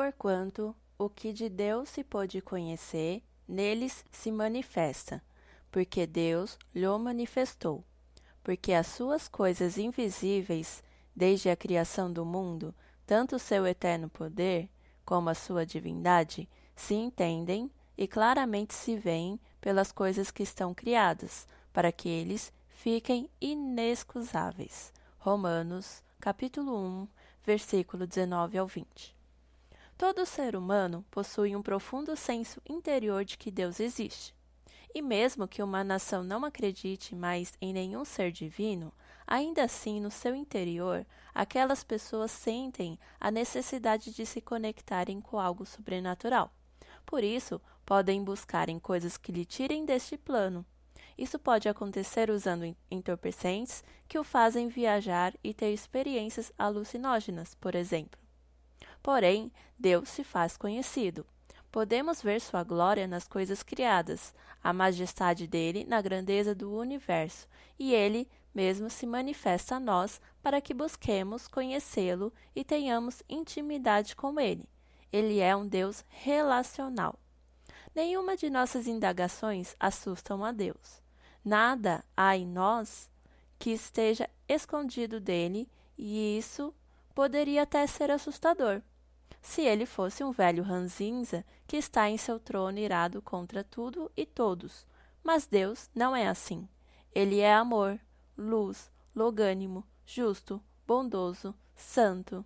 Porquanto o que de Deus se pôde conhecer, neles se manifesta, porque Deus lhe manifestou. Porque as suas coisas invisíveis, desde a criação do mundo, tanto o seu eterno poder como a sua divindade, se entendem e claramente se veem pelas coisas que estão criadas, para que eles fiquem inexcusáveis. Romanos, capítulo 1, versículo 19 ao 20. Todo ser humano possui um profundo senso interior de que Deus existe. E mesmo que uma nação não acredite mais em nenhum ser divino, ainda assim no seu interior, aquelas pessoas sentem a necessidade de se conectarem com algo sobrenatural. Por isso, podem buscar em coisas que lhe tirem deste plano. Isso pode acontecer usando entorpecentes que o fazem viajar e ter experiências alucinógenas, por exemplo. Porém, Deus se faz conhecido. Podemos ver sua glória nas coisas criadas, a majestade dele na grandeza do universo, e ele mesmo se manifesta a nós para que busquemos conhecê-lo e tenhamos intimidade com ele. Ele é um Deus relacional. Nenhuma de nossas indagações assustam a Deus. Nada há em nós que esteja escondido dele, e isso poderia até ser assustador se ele fosse um velho ranzinza que está em seu trono irado contra tudo e todos. Mas Deus não é assim. Ele é amor, luz, logânimo, justo, bondoso, santo.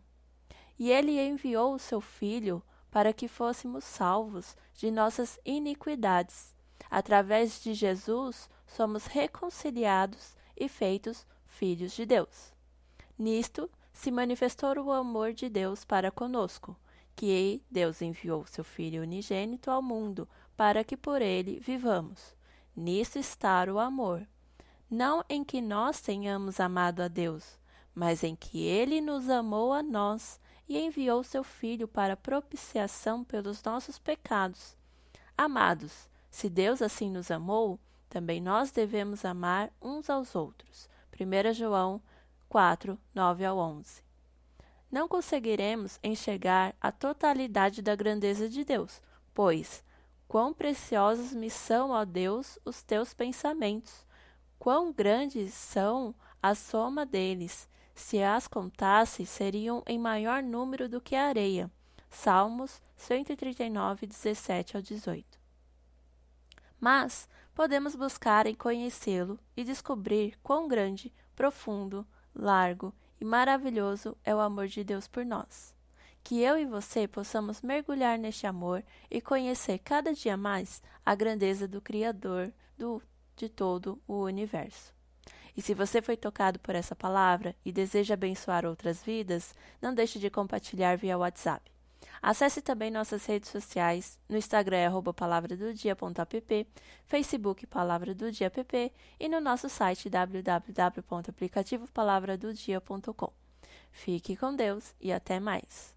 E ele enviou o seu Filho para que fôssemos salvos de nossas iniquidades. Através de Jesus, somos reconciliados e feitos filhos de Deus. Nisto se manifestou o amor de Deus para conosco, que Deus enviou seu Filho unigênito ao mundo para que por ele vivamos. Nisso está o amor. Não em que nós tenhamos amado a Deus, mas em que ele nos amou a nós e enviou seu Filho para propiciação pelos nossos pecados. Amados, se Deus assim nos amou, também nós devemos amar uns aos outros. 1 João 4, 9 ao 11 não conseguiremos enxergar a totalidade da grandeza de Deus, pois quão preciosos me são, ó Deus, os teus pensamentos, quão grandes são a soma deles. Se as contasse, seriam em maior número do que a areia. Salmos 139, 17 ao 18. Mas podemos buscar em conhecê-lo e descobrir quão grande, profundo, largo e maravilhoso é o amor de Deus por nós. Que eu e você possamos mergulhar neste amor e conhecer cada dia mais a grandeza do Criador do, de todo o universo. E se você foi tocado por essa palavra e deseja abençoar outras vidas, não deixe de compartilhar via WhatsApp. Acesse também nossas redes sociais, no Instagram é arroba palavradodia.app, Facebook Palavra do Dia app e no nosso site www.aplicativopalavradodia.com. Fique com Deus e até mais!